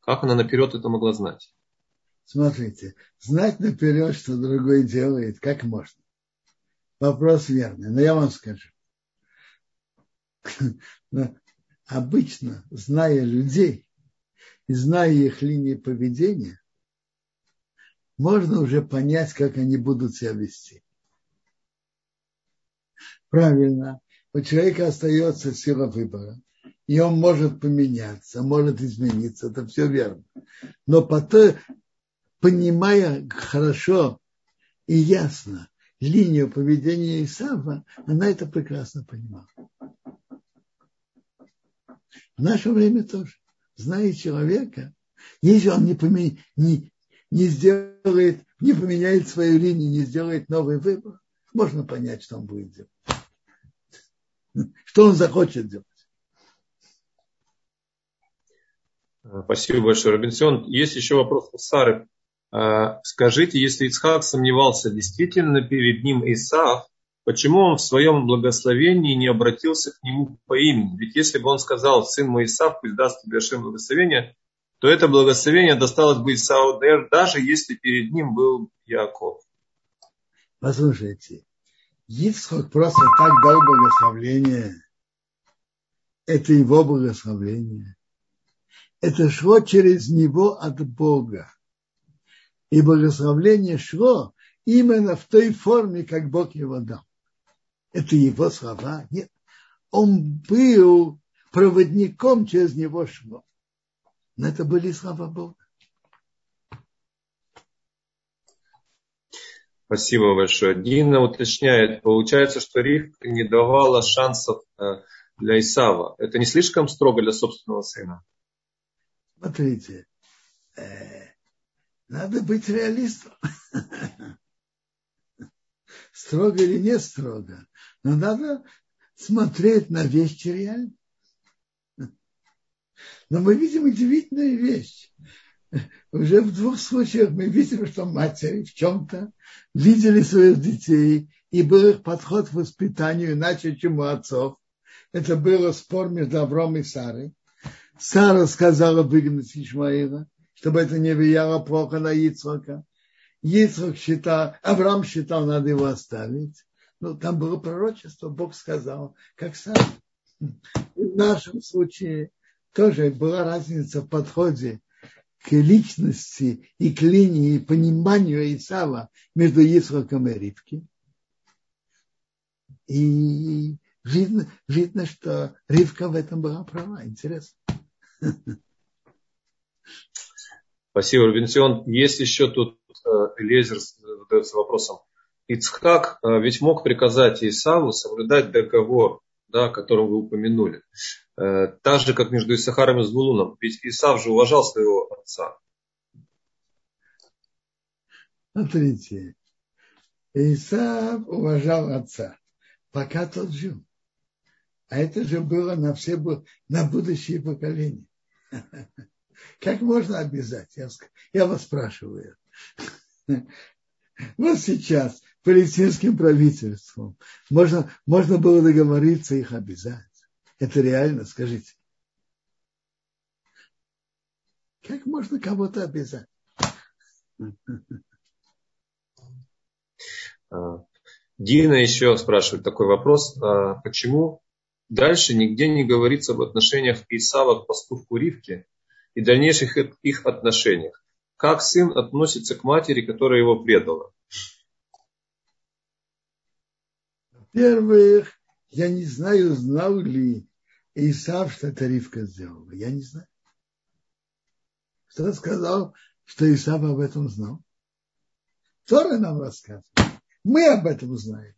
Как она наперед это могла знать? Смотрите, знать наперед, что другой делает, как можно? Вопрос верный, но я вам скажу. обычно, зная людей и зная их линии поведения, можно уже понять, как они будут себя вести правильно, у человека остается сила выбора. И он может поменяться, может измениться, это все верно. Но потом, понимая хорошо и ясно линию поведения Исава, она это прекрасно понимала. В наше время тоже. Зная человека, если он не, поменя... не, не сделает, не поменяет свою линию, не сделает новый выбор, можно понять, что он будет делать. Что он захочет делать? Спасибо большое, Робинсон. Есть еще вопрос у Сары. А, скажите, если Ицхак сомневался, действительно перед ним Исаав, почему он в своем благословении не обратился к нему по имени? Ведь если бы он сказал, сын мой Исаав, пусть даст тебе Ашем благословение, то это благословение досталось бы Исааву, даже если перед ним был Яков. Послушайте, Ицхок просто так дал благословление. Это его благословение. Это шло через него от Бога. И благословление шло именно в той форме, как Бог его дал. Это его слова? Нет. Он был проводником, через него шло. Но это были слова Бога. Спасибо большое. Дина уточняет, получается, что Ривка не давала шансов э, для Исава. Это не слишком строго для собственного сына? Смотрите, э, Надо быть реалистом. Строго или не строго. Но надо смотреть на вещи реально. Но мы видим удивительную вещь. Уже в двух случаях мы видим, что матери в чем-то видели своих детей, и был их подход к воспитанию иначе, чем у отцов. Это был спор между Авром и Сарой. Сара сказала выгнать Ишмаила, чтобы это не влияло плохо на Ицхака. Ицхак считал, Авраам считал, надо его оставить. Ну, там было пророчество, Бог сказал, как сам. в нашем случае тоже была разница в подходе к личности и к линии пониманию Исава между Ицхаком и Ривки. И видно, видно, что Ривка в этом была права. Интересно. Спасибо, Рубинсион. Есть еще тут э, Лезер задается вопросом. Ицхак э, ведь мог приказать Исаву соблюдать договор, да, о котором вы упомянули. Э, так же, как между Исахаром и Звулуном. Ведь Исав же уважал своего отца. Смотрите, Исав уважал отца, пока тот жил. А это же было на все на будущее поколения. Как можно обязать? Я, я вас спрашиваю. Вот сейчас палестинским правительством можно, можно было договориться их обязать. Это реально, скажите. Как можно кого-то обязать? А, Дина еще спрашивает такой вопрос. А, почему дальше нигде не говорится об отношениях Исава к поступку Ривки и дальнейших их отношениях? Как сын относится к матери, которая его предала? Во-первых, я не знаю, знал ли Исав, что это Ривка сделала. Я не знаю. Кто сказал, что Исав об этом знал? Тора нам рассказывает. Мы об этом знаем.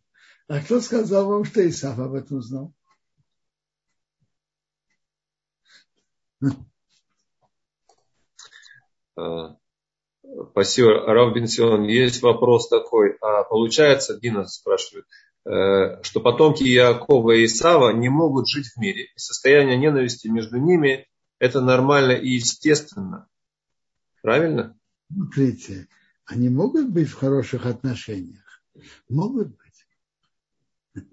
А кто сказал вам, что Исаф об этом знал? Спасибо, Рав Бенсион. Есть вопрос такой. А получается, Дина спрашивает, э, что потомки Иакова и Исава не могут жить в мире. Состояние ненависти между ними – это нормально и естественно. Правильно? Смотрите, они могут быть в хороших отношениях. Могут быть.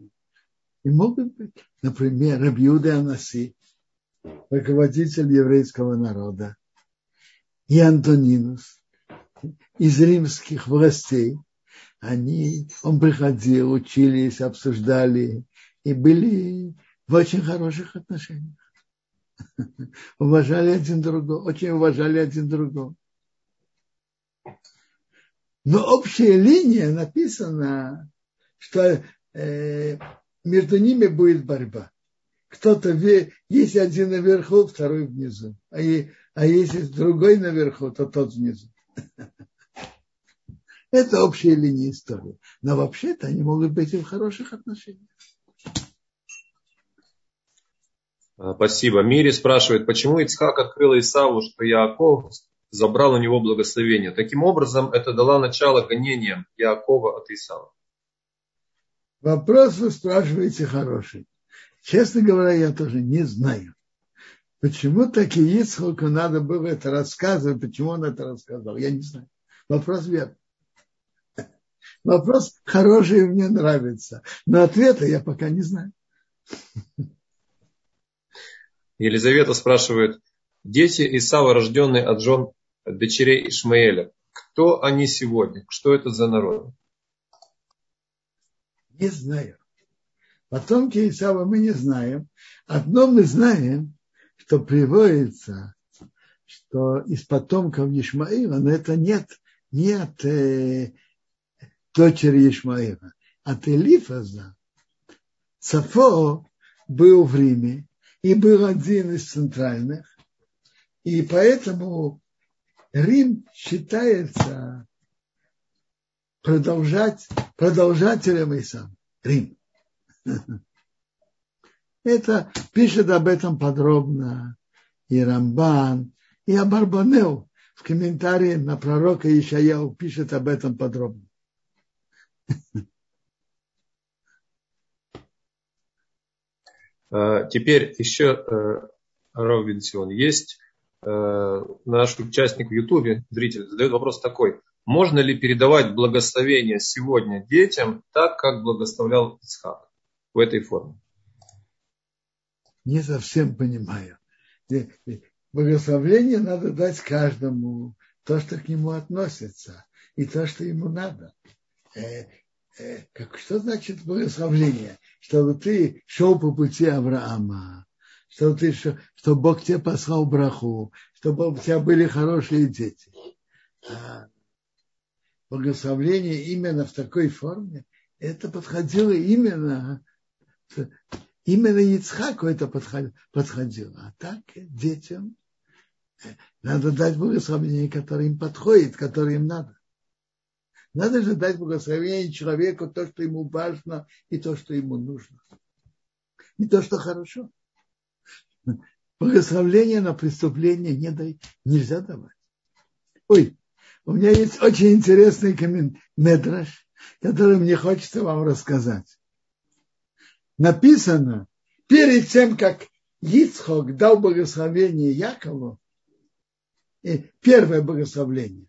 И могут быть. Например, Рабиуда Анаси, руководитель еврейского народа, и Антонинус из римских властей. Они, он приходил, учились, обсуждали и были в очень хороших отношениях. Уважали один другого, очень уважали один другого. Но общая линия написана, что э, между ними будет борьба. Кто-то, есть один наверху, второй внизу. А, и, а если другой наверху, то тот внизу. Это общая линия истории. Но вообще-то они могут быть и в хороших отношениях. Спасибо. Мири спрашивает, почему Ицхак открыл Исаву, что Яаков забрал у него благословение. Таким образом, это дало начало гонениям Иакова от Исава. Вопрос вы спрашиваете хороший. Честно говоря, я тоже не знаю. Почему так и Ицхаку надо было это рассказывать, почему он это рассказал, я не знаю. Вопрос верный. Вопрос хороший мне нравится. Но ответа я пока не знаю. Елизавета спрашивает, дети Исава, рожденные от жен дочерей Ишмаэля. Кто они сегодня? Что это за народ? Не знаю. Потомки Исава мы не знаем. Одно мы знаем, что приводится, что из потомков Ишмаила, но это нет, нет э, дочери Ишмаила. От Элифаза Сафо был в Риме и был один из центральных, и поэтому Рим считается продолжать, продолжателем Иса. Рим. Это пишет об этом подробно и Рамбан, и Абарбанел в комментарии на пророка Ишаяу пишет об этом подробно. А, теперь еще, э, Рав Бенсион, есть э, наш участник в Ютубе, зритель, задает вопрос такой. Можно ли передавать благословение сегодня детям так, как благословлял Ицхак в этой форме? Не совсем понимаю. Благословение надо дать каждому, то, что к нему относится, и то, что ему надо. Э, э, как, что значит благословление? Чтобы ты шел по пути Авраама, чтобы, ты, чтобы Бог тебе послал браху, чтобы у тебя были хорошие дети. А благословление именно в такой форме, это подходило именно, именно Ицхаку это подходило. А так детям надо дать благословение, которое им подходит, которое им надо. Надо же дать благословение человеку то, что ему важно, и то, что ему нужно. И то, что хорошо. Благословение на преступление не дай, нельзя давать. Ой, у меня есть очень интересный коммент, медраж, который мне хочется вам рассказать. Написано, перед тем, как Ицхок дал благословение Якову, первое благословление.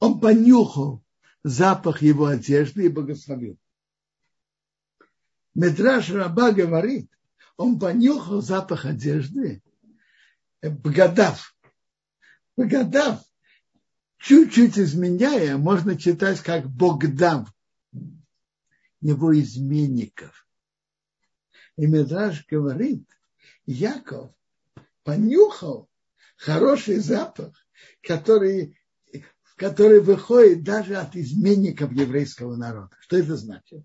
Он понюхал запах его одежды и благословил. Медраж Раба говорит, он понюхал запах одежды, Бгадав. Бгадав, чуть-чуть изменяя, можно читать как Богдав, его изменников. И Медраж говорит, Яков понюхал хороший запах, который, который выходит даже от изменников еврейского народа. Что это значит?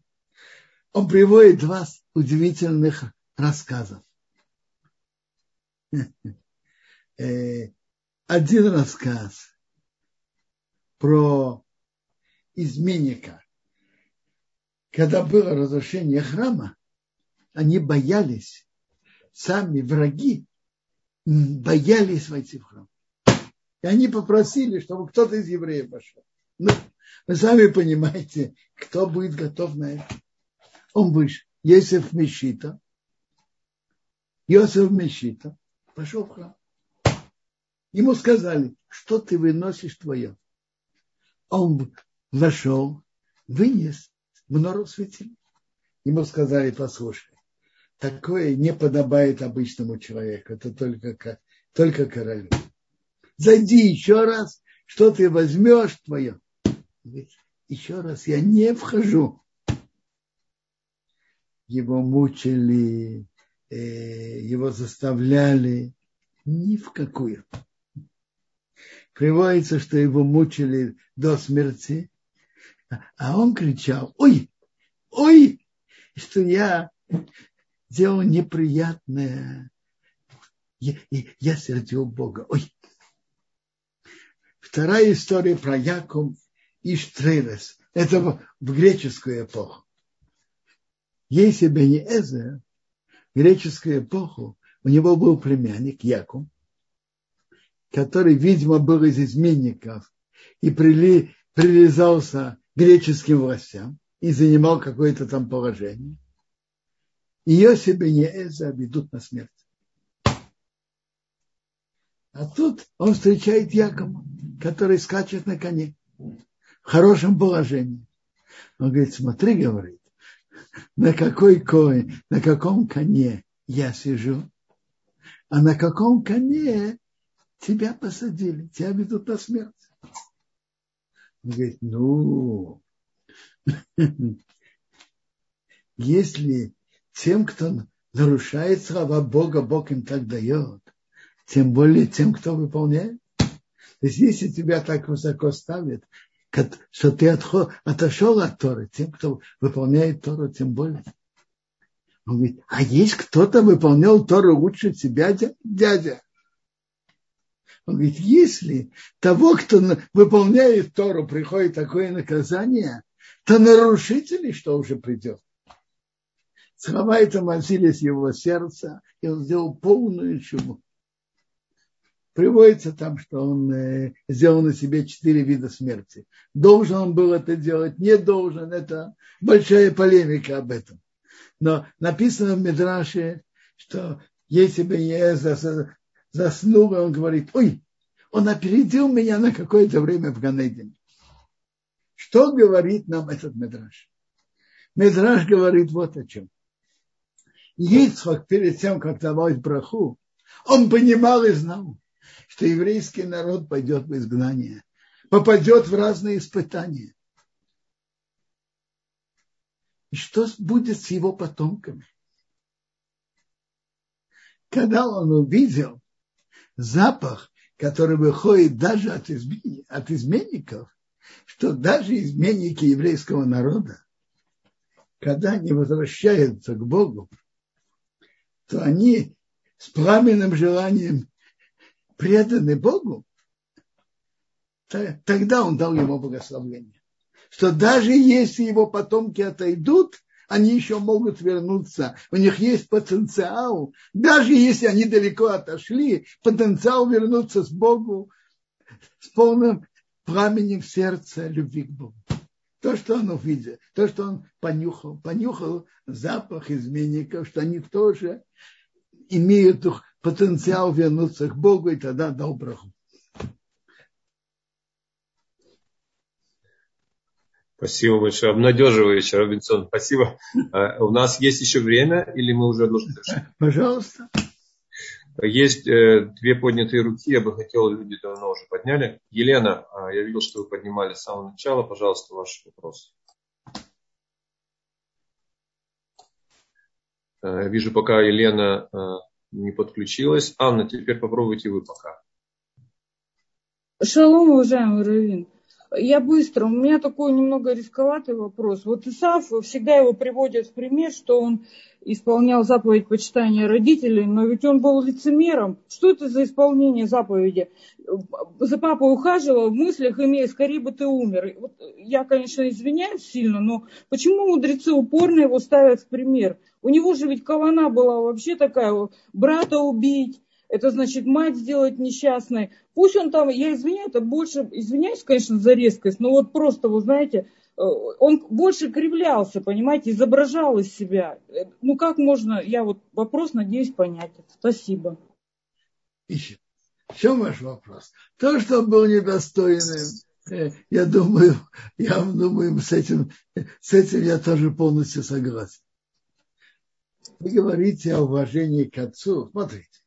Он приводит два удивительных рассказа. Э, один рассказ про изменника. Когда было разрушение храма, они боялись, сами враги боялись войти в храм. И они попросили, чтобы кто-то из евреев пошел. Ну, вы сами понимаете, кто будет готов на это. Он вышел. Есеф Мешита. Йосеф Мешита пошел в храм. Ему сказали, что ты выносишь твое. Он вошел, вынес мнору светил. Ему сказали, послушай, такое не подобает обычному человеку, это только, только королю. Зайди еще раз, что ты возьмешь твое. Еще раз я не вхожу. Его мучили, э, его заставляли ни в какую. Приводится, что его мучили до смерти, а он кричал, ой, ой, что я делал неприятное. Я, я сердил Бога. Ой. Вторая история про Яков и Штрелес. Это в, в греческую эпоху. Если бы не Эзер, в греческую эпоху у него был племянник Яков, который, видимо, был из изменников и прили, прилизался греческим властям и занимал какое-то там положение. Себе не Эза ведут на смерть. А тут он встречает Якова, который скачет на коне в хорошем положении. Он говорит, смотри, говорит, на какой коне, на каком коне я сижу, а на каком коне тебя посадили, тебя ведут на смерть. Он говорит, ну, если тем, кто нарушает слова Бога, Бог им так дает. Тем более тем, кто выполняет. То есть если тебя так высоко ставят, что ты отошел от Торы, тем, кто выполняет Тору, тем более. Он говорит, а есть кто-то выполнял Тору лучше тебя, дядя? Он говорит, если того, кто выполняет Тору, приходит такое наказание, то нарушители что уже придет? Слова это мазились его сердца, и он сделал полную чуму. приводится там, что он э, сделал на себе четыре вида смерти. Должен он был это делать, не должен, это большая полемика об этом. Но написано в Медраше, что если бы я заснул, он говорит, ой, он опередил меня на какое-то время в Ганедине. Что говорит нам этот Медраж? Медраж говорит вот о чем. Ицхак перед тем, как давать браху, он понимал и знал, что еврейский народ пойдет в изгнание, попадет в разные испытания. И что будет с его потомками? Когда он увидел запах, который выходит даже от, измен... от изменников, что даже изменники еврейского народа, когда они возвращаются к Богу, то они с пламенным желанием преданы Богу, тогда он дал ему благословение. Что даже если его потомки отойдут, они еще могут вернуться. У них есть потенциал. Даже если они далеко отошли, потенциал вернуться с Богу с полным пламенем сердца любви к Богу. То, что он увидел, то, что он понюхал, понюхал запах изменников, что они тоже имеют потенциал вернуться к Богу и тогда браху. Спасибо большое. Обнадеживающе, Робинсон. Спасибо. А, у нас есть еще время или мы уже должны Пожалуйста. Есть э, две поднятые руки, я бы хотел, люди давно уже подняли. Елена, а, я видел, что вы поднимали с самого начала. Пожалуйста, ваш вопрос. Э, вижу, пока Елена э, не подключилась. Анна, теперь попробуйте вы пока. Шалом, уважаемый Равин. Я быстро. У меня такой немного рисковатый вопрос. Вот Исаф всегда его приводят в пример, что он исполнял заповедь почитания родителей, но ведь он был лицемером. Что это за исполнение заповеди? За папой ухаживал, в мыслях имея, скорее бы ты умер. Вот я, конечно, извиняюсь сильно, но почему мудрецы упорно его ставят в пример? У него же ведь кавана была вообще такая, брата убить, это значит мать сделать несчастной. Пусть он там, я извиняюсь, это больше, извиняюсь, конечно, за резкость, но вот просто, вы знаете, э, он больше кривлялся, понимаете, изображал из себя. Э, ну как можно, я вот вопрос надеюсь понять. Спасибо. Ищем. В чем ваш вопрос? То, что он был недостойным, э, я думаю, я думаю, с этим, с этим я тоже полностью согласен. Вы говорите о уважении к отцу. Смотрите,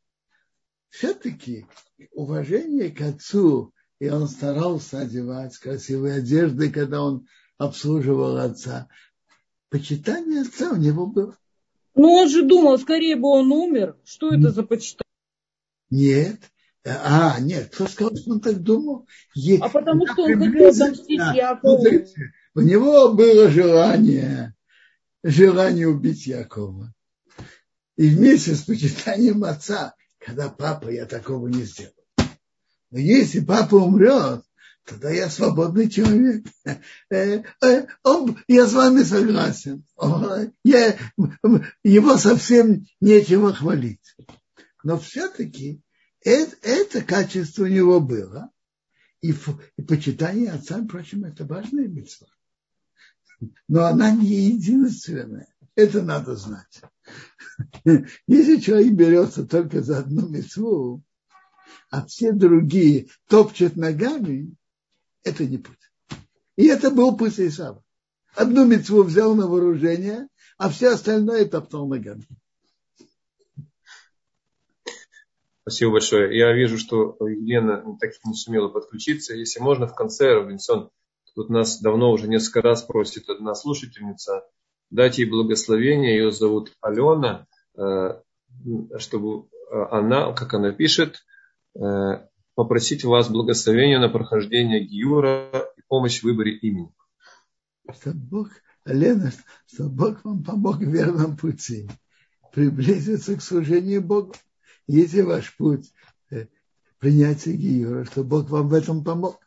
все-таки уважение к отцу, и он старался одевать красивые одежды, когда он обслуживал отца. Почитание отца у него было. Ну, он же думал, скорее бы он умер. Что это за почитание? Нет. А, нет, кто сказал, что он так думал? Е... А потому что он хотел отомстить Якову. У него было желание, желание убить Якова. И вместе с почитанием отца когда папа, я такого не сделал. Но если папа умрет, тогда я свободный человек. Э, э, я с вами согласен. Я, его совсем нечего хвалить. Но все-таки это, это качество у него было. И, и почитание отца, впрочем, это важная митцва. Но она не единственная. Это надо знать. Если человек берется только за одну мецву, а все другие топчут ногами, это не путь. И это был путь Исава. Одну мецву взял на вооружение, а все остальное топтал ногами. Спасибо большое. Я вижу, что Елена так и не сумела подключиться. Если можно, в конце, Робинсон, тут нас давно уже несколько раз просит одна слушательница – дать ей благословение. Ее зовут Алена, э, чтобы э, она, как она пишет, э, попросить вас благословения на прохождение Гиюра и помощь в выборе имени. Чтобы Бог, Алена, чтобы Бог вам помог в верном пути, приблизиться к служению Богу. Если ваш путь принятия Гиюра, что Бог вам в этом помог.